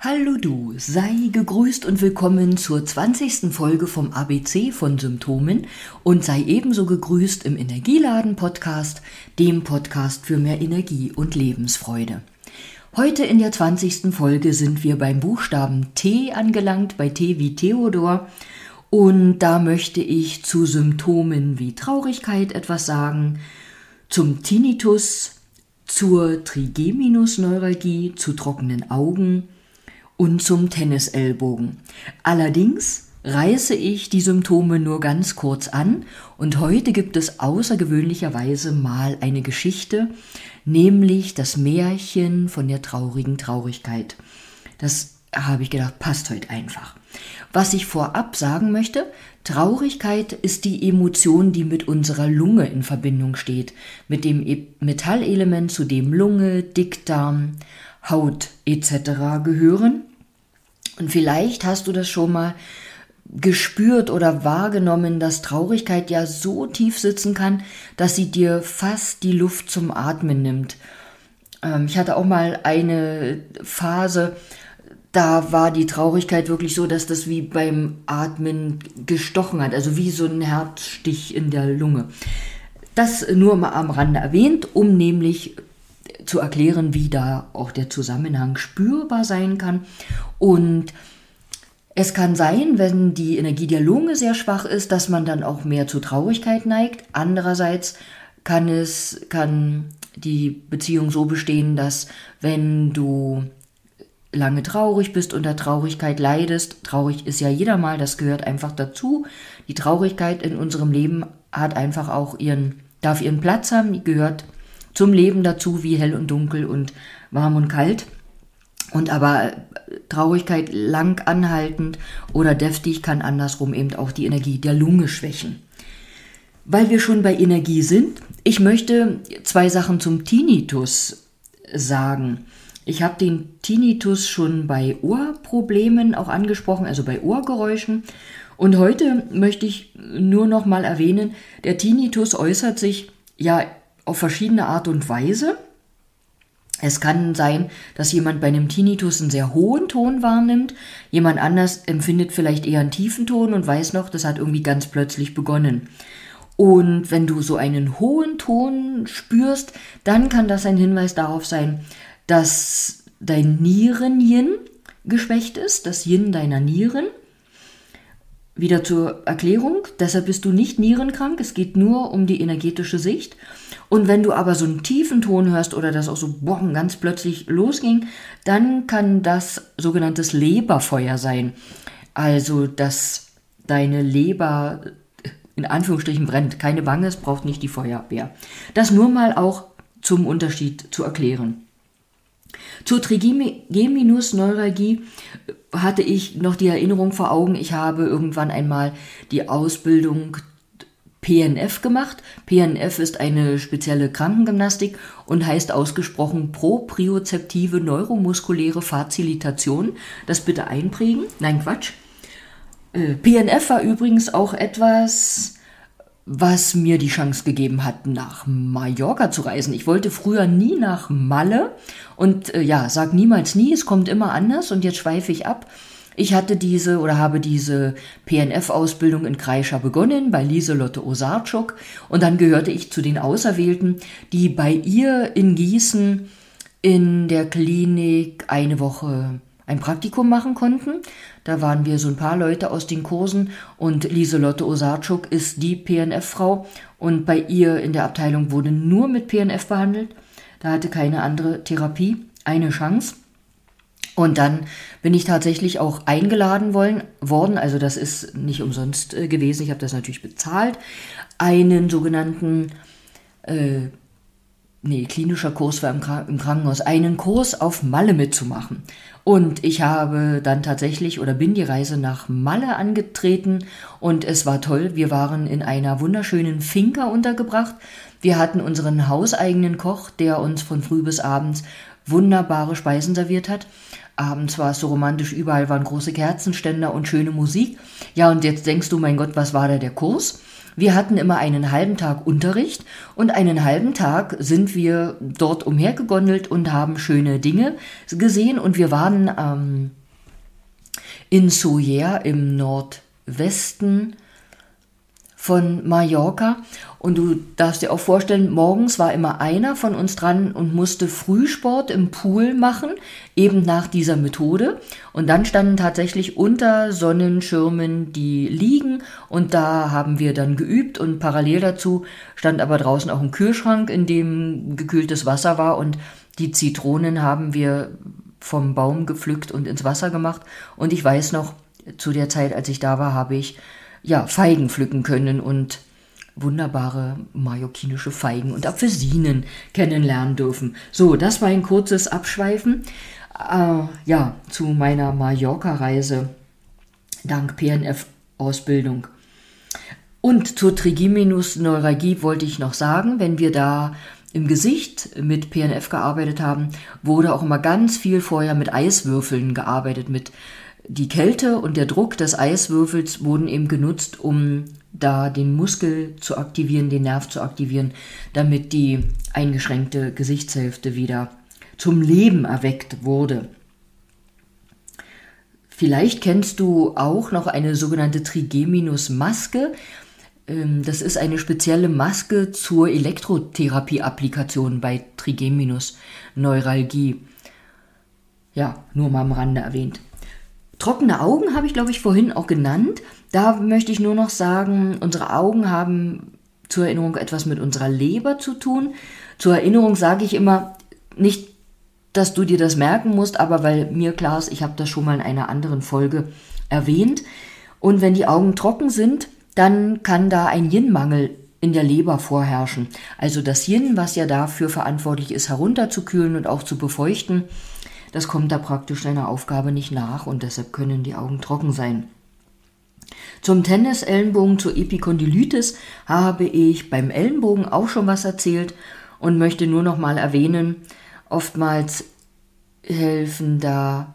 Hallo du, sei gegrüßt und willkommen zur 20. Folge vom ABC von Symptomen und sei ebenso gegrüßt im Energieladen Podcast, dem Podcast für mehr Energie und Lebensfreude. Heute in der 20. Folge sind wir beim Buchstaben T angelangt, bei T wie Theodor. Und da möchte ich zu Symptomen wie Traurigkeit etwas sagen, zum Tinnitus, zur Trigeminusneuralgie, zu trockenen Augen, und zum Tennisellbogen. Allerdings reiße ich die Symptome nur ganz kurz an und heute gibt es außergewöhnlicherweise mal eine Geschichte, nämlich das Märchen von der traurigen Traurigkeit. Das habe ich gedacht, passt heute einfach. Was ich vorab sagen möchte, Traurigkeit ist die Emotion, die mit unserer Lunge in Verbindung steht, mit dem e- Metallelement, zu dem Lunge, Dickdarm, Haut etc. gehören und vielleicht hast du das schon mal gespürt oder wahrgenommen, dass Traurigkeit ja so tief sitzen kann, dass sie dir fast die Luft zum Atmen nimmt. Ähm, ich hatte auch mal eine Phase, da war die Traurigkeit wirklich so, dass das wie beim Atmen gestochen hat, also wie so ein Herzstich in der Lunge. Das nur mal am Rande erwähnt, um nämlich zu erklären, wie da auch der Zusammenhang spürbar sein kann. Und es kann sein, wenn die Energie der Lunge sehr schwach ist, dass man dann auch mehr zu Traurigkeit neigt. Andererseits kann es, kann die Beziehung so bestehen, dass wenn du lange traurig bist, unter Traurigkeit leidest, traurig ist ja jeder mal, das gehört einfach dazu. Die Traurigkeit in unserem Leben hat einfach auch ihren, darf ihren Platz haben, die gehört zum Leben dazu, wie hell und dunkel und warm und kalt. Und aber Traurigkeit lang anhaltend oder deftig kann andersrum eben auch die Energie der Lunge schwächen. Weil wir schon bei Energie sind, ich möchte zwei Sachen zum Tinnitus sagen. Ich habe den Tinnitus schon bei Ohrproblemen auch angesprochen, also bei Ohrgeräuschen. Und heute möchte ich nur noch mal erwähnen, der Tinnitus äußert sich ja auf verschiedene Art und Weise. Es kann sein, dass jemand bei einem Tinnitus einen sehr hohen Ton wahrnimmt, jemand anders empfindet vielleicht eher einen tiefen Ton und weiß noch, das hat irgendwie ganz plötzlich begonnen. Und wenn du so einen hohen Ton spürst, dann kann das ein Hinweis darauf sein, dass dein Nieren-Yin geschwächt ist, das Yin deiner Nieren. Wieder zur Erklärung, deshalb bist du nicht nierenkrank, es geht nur um die energetische Sicht. Und wenn du aber so einen tiefen Ton hörst oder das auch so boom, ganz plötzlich losging, dann kann das sogenanntes Leberfeuer sein. Also, dass deine Leber in Anführungsstrichen brennt. Keine Bange, es braucht nicht die Feuerwehr. Das nur mal auch zum Unterschied zu erklären. Zur Trigeminusneuralgie hatte ich noch die Erinnerung vor Augen, ich habe irgendwann einmal die Ausbildung PNF gemacht. PNF ist eine spezielle Krankengymnastik und heißt ausgesprochen propriozeptive neuromuskuläre Fazilitation. Das bitte einprägen. Nein, Quatsch. Äh, PNF war übrigens auch etwas, was mir die Chance gegeben hat, nach Mallorca zu reisen. Ich wollte früher nie nach Malle und äh, ja, sag niemals nie, es kommt immer anders und jetzt schweife ich ab. Ich hatte diese oder habe diese PNF-Ausbildung in Kreischer begonnen bei Lieselotte Osarczuk und dann gehörte ich zu den Auserwählten, die bei ihr in Gießen in der Klinik eine Woche ein Praktikum machen konnten. Da waren wir so ein paar Leute aus den Kursen und Lieselotte Osarczuk ist die PNF-Frau und bei ihr in der Abteilung wurde nur mit PNF behandelt. Da hatte keine andere Therapie eine Chance. Und dann bin ich tatsächlich auch eingeladen wollen, worden, also das ist nicht umsonst äh, gewesen, ich habe das natürlich bezahlt, einen sogenannten, äh, nee, klinischer Kurs war im, im Krankenhaus, einen Kurs auf Malle mitzumachen. Und ich habe dann tatsächlich oder bin die Reise nach Malle angetreten und es war toll. Wir waren in einer wunderschönen Finca untergebracht. Wir hatten unseren hauseigenen Koch, der uns von früh bis abends wunderbare Speisen serviert hat. Abends war es so romantisch, überall waren große Kerzenständer und schöne Musik. Ja, und jetzt denkst du, mein Gott, was war da der Kurs? Wir hatten immer einen halben Tag Unterricht und einen halben Tag sind wir dort umhergegondelt und haben schöne Dinge gesehen und wir waren ähm, in Soyer im Nordwesten von Mallorca. Und du darfst dir auch vorstellen, morgens war immer einer von uns dran und musste Frühsport im Pool machen, eben nach dieser Methode. Und dann standen tatsächlich unter Sonnenschirmen die Liegen und da haben wir dann geübt und parallel dazu stand aber draußen auch ein Kühlschrank, in dem gekühltes Wasser war und die Zitronen haben wir vom Baum gepflückt und ins Wasser gemacht. Und ich weiß noch, zu der Zeit, als ich da war, habe ich ja, Feigen pflücken können und wunderbare mallorquinische Feigen und Apfelsinen kennenlernen dürfen. So, das war ein kurzes Abschweifen äh, ja, zu meiner Mallorca-Reise dank PNF-Ausbildung. Und zur Trigeminus-Neuralgie wollte ich noch sagen, wenn wir da im Gesicht mit PNF gearbeitet haben, wurde auch immer ganz viel vorher mit Eiswürfeln gearbeitet, mit die Kälte und der Druck des Eiswürfels wurden eben genutzt, um da den Muskel zu aktivieren, den Nerv zu aktivieren, damit die eingeschränkte Gesichtshälfte wieder zum Leben erweckt wurde. Vielleicht kennst du auch noch eine sogenannte Trigeminus-Maske. Ähm, das ist eine spezielle Maske zur Elektrotherapie-Applikation bei Trigeminus-Neuralgie. Ja, nur mal am Rande erwähnt. Trockene Augen habe ich, glaube ich, vorhin auch genannt. Da möchte ich nur noch sagen, unsere Augen haben zur Erinnerung etwas mit unserer Leber zu tun. Zur Erinnerung sage ich immer nicht, dass du dir das merken musst, aber weil mir klar ist, ich habe das schon mal in einer anderen Folge erwähnt. Und wenn die Augen trocken sind, dann kann da ein Yin-Mangel in der Leber vorherrschen. Also das Yin, was ja dafür verantwortlich ist, herunterzukühlen und auch zu befeuchten, das kommt da praktisch seiner Aufgabe nicht nach und deshalb können die Augen trocken sein. Zum Tennisellenbogen, zur Epikondylitis habe ich beim Ellenbogen auch schon was erzählt und möchte nur noch mal erwähnen, oftmals helfen da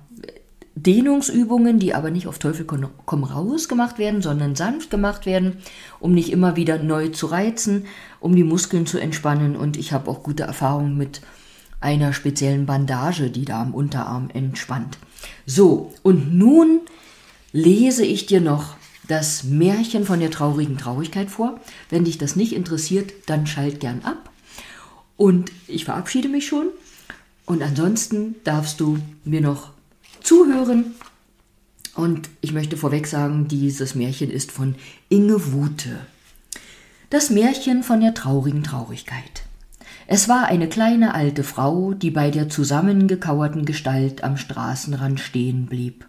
Dehnungsübungen, die aber nicht auf Teufel komm raus gemacht werden, sondern sanft gemacht werden, um nicht immer wieder neu zu reizen, um die Muskeln zu entspannen. Und ich habe auch gute Erfahrungen mit einer speziellen Bandage, die da am Unterarm entspannt. So, und nun lese ich dir noch das Märchen von der traurigen Traurigkeit vor. Wenn dich das nicht interessiert, dann schalt gern ab. Und ich verabschiede mich schon. Und ansonsten darfst du mir noch zuhören. Und ich möchte vorweg sagen, dieses Märchen ist von Inge Wute. Das Märchen von der traurigen Traurigkeit. Es war eine kleine alte Frau, die bei der zusammengekauerten Gestalt am Straßenrand stehen blieb.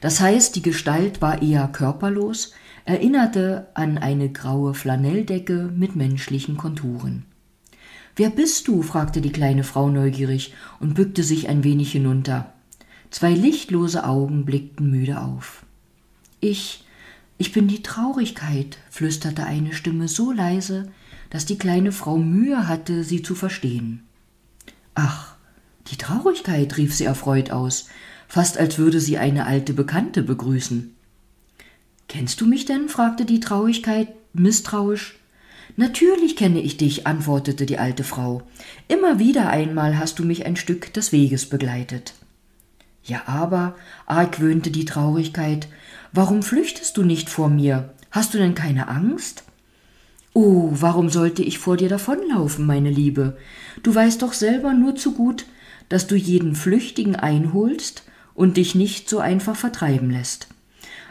Das heißt, die Gestalt war eher körperlos, erinnerte an eine graue Flanelldecke mit menschlichen Konturen. Wer bist du? fragte die kleine Frau neugierig und bückte sich ein wenig hinunter. Zwei lichtlose Augen blickten müde auf. Ich, ich bin die Traurigkeit, flüsterte eine Stimme so leise, dass die kleine Frau Mühe hatte, sie zu verstehen. Ach, die Traurigkeit, rief sie erfreut aus, fast als würde sie eine alte Bekannte begrüßen. Kennst du mich denn? fragte die Traurigkeit misstrauisch. Natürlich kenne ich dich, antwortete die alte Frau. Immer wieder einmal hast du mich ein Stück des Weges begleitet. Ja, aber, argwöhnte die Traurigkeit, warum flüchtest du nicht vor mir? Hast du denn keine Angst? Oh, warum sollte ich vor dir davonlaufen, meine Liebe? Du weißt doch selber nur zu gut, dass du jeden Flüchtigen einholst und dich nicht so einfach vertreiben lässt.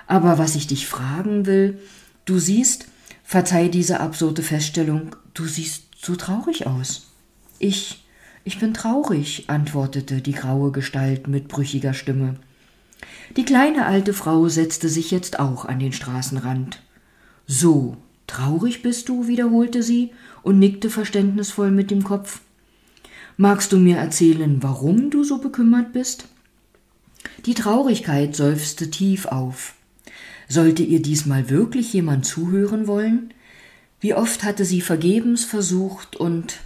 Aber was ich dich fragen will, du siehst, verzeih diese absurde Feststellung, du siehst so traurig aus. Ich, ich bin traurig, antwortete die graue Gestalt mit brüchiger Stimme. Die kleine alte Frau setzte sich jetzt auch an den Straßenrand. So, Traurig bist du? wiederholte sie und nickte verständnisvoll mit dem Kopf. Magst du mir erzählen, warum du so bekümmert bist? Die Traurigkeit seufzte tief auf. Sollte ihr diesmal wirklich jemand zuhören wollen? Wie oft hatte sie vergebens versucht und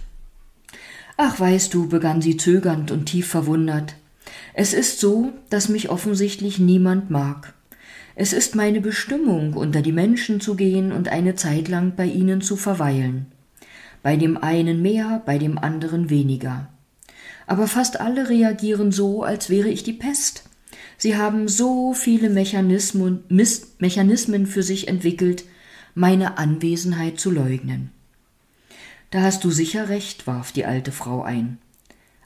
Ach, weißt du, begann sie zögernd und tief verwundert. Es ist so, dass mich offensichtlich niemand mag. Es ist meine Bestimmung, unter die Menschen zu gehen und eine Zeit lang bei ihnen zu verweilen. Bei dem einen mehr, bei dem anderen weniger. Aber fast alle reagieren so, als wäre ich die Pest. Sie haben so viele Mechanismen, Mechanismen für sich entwickelt, meine Anwesenheit zu leugnen. Da hast du sicher recht, warf die alte Frau ein.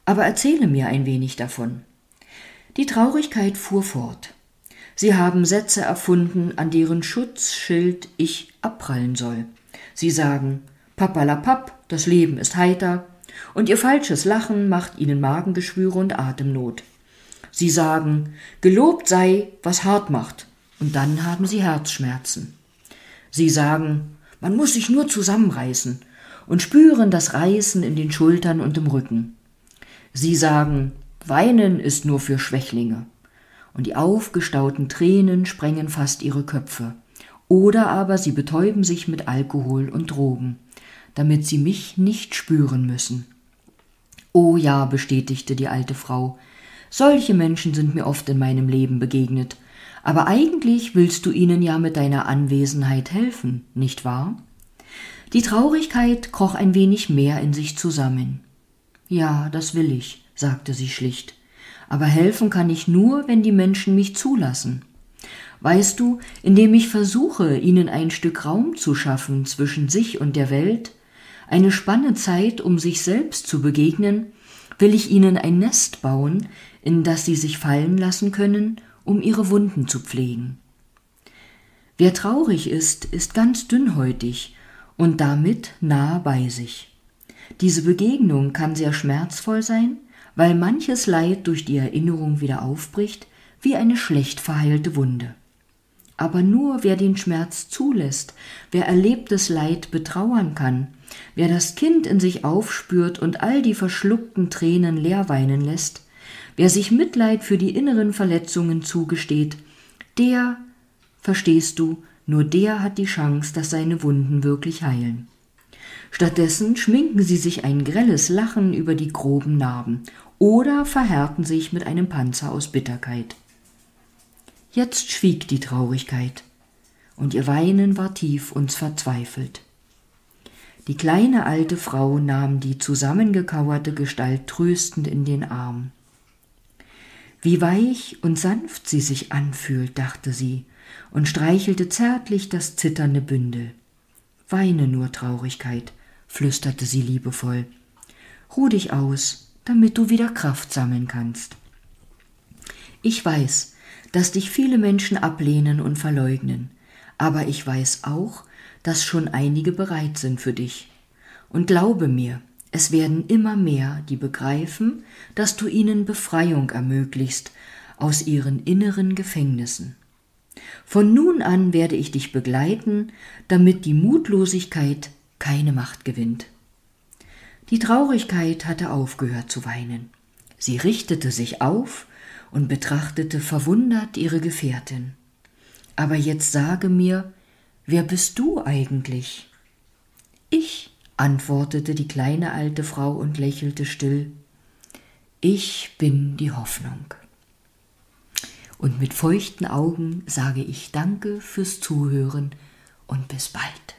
Aber erzähle mir ein wenig davon. Die Traurigkeit fuhr fort. Sie haben Sätze erfunden, an deren Schutzschild ich abprallen soll. Sie sagen, Papalapap, das Leben ist heiter, und ihr falsches Lachen macht ihnen Magengeschwüre und Atemnot. Sie sagen, gelobt sei, was hart macht, und dann haben sie Herzschmerzen. Sie sagen, man muss sich nur zusammenreißen und spüren das Reißen in den Schultern und im Rücken. Sie sagen, weinen ist nur für Schwächlinge und die aufgestauten Tränen sprengen fast ihre Köpfe. Oder aber sie betäuben sich mit Alkohol und Drogen, damit sie mich nicht spüren müssen. Oh ja, bestätigte die alte Frau, solche Menschen sind mir oft in meinem Leben begegnet, aber eigentlich willst du ihnen ja mit deiner Anwesenheit helfen, nicht wahr? Die Traurigkeit kroch ein wenig mehr in sich zusammen. Ja, das will ich, sagte sie schlicht aber helfen kann ich nur, wenn die Menschen mich zulassen. Weißt du, indem ich versuche, ihnen ein Stück Raum zu schaffen zwischen sich und der Welt, eine Spanne Zeit, um sich selbst zu begegnen, will ich ihnen ein Nest bauen, in das sie sich fallen lassen können, um ihre Wunden zu pflegen. Wer traurig ist, ist ganz dünnhäutig und damit nah bei sich. Diese Begegnung kann sehr schmerzvoll sein, weil manches Leid durch die Erinnerung wieder aufbricht, wie eine schlecht verheilte Wunde. Aber nur wer den Schmerz zulässt, wer erlebtes Leid betrauern kann, wer das Kind in sich aufspürt und all die verschluckten Tränen leer weinen lässt, wer sich Mitleid für die inneren Verletzungen zugesteht, der, verstehst du, nur der hat die Chance, dass seine Wunden wirklich heilen. Stattdessen schminken sie sich ein grelles Lachen über die groben Narben oder verhärten sich mit einem Panzer aus Bitterkeit. Jetzt schwieg die Traurigkeit, und ihr Weinen war tief und verzweifelt. Die kleine alte Frau nahm die zusammengekauerte Gestalt tröstend in den Arm. Wie weich und sanft sie sich anfühlt, dachte sie und streichelte zärtlich das zitternde Bündel. Weine nur Traurigkeit, flüsterte sie liebevoll. Ruh dich aus, damit du wieder Kraft sammeln kannst. Ich weiß, dass dich viele Menschen ablehnen und verleugnen, aber ich weiß auch, dass schon einige bereit sind für dich. Und glaube mir, es werden immer mehr, die begreifen, dass du ihnen Befreiung ermöglichst aus ihren inneren Gefängnissen. Von nun an werde ich dich begleiten, damit die Mutlosigkeit keine Macht gewinnt. Die Traurigkeit hatte aufgehört zu weinen. Sie richtete sich auf und betrachtete verwundert ihre Gefährtin. Aber jetzt sage mir, wer bist du eigentlich? Ich, antwortete die kleine alte Frau und lächelte still. Ich bin die Hoffnung. Und mit feuchten Augen sage ich Danke fürs Zuhören und bis bald.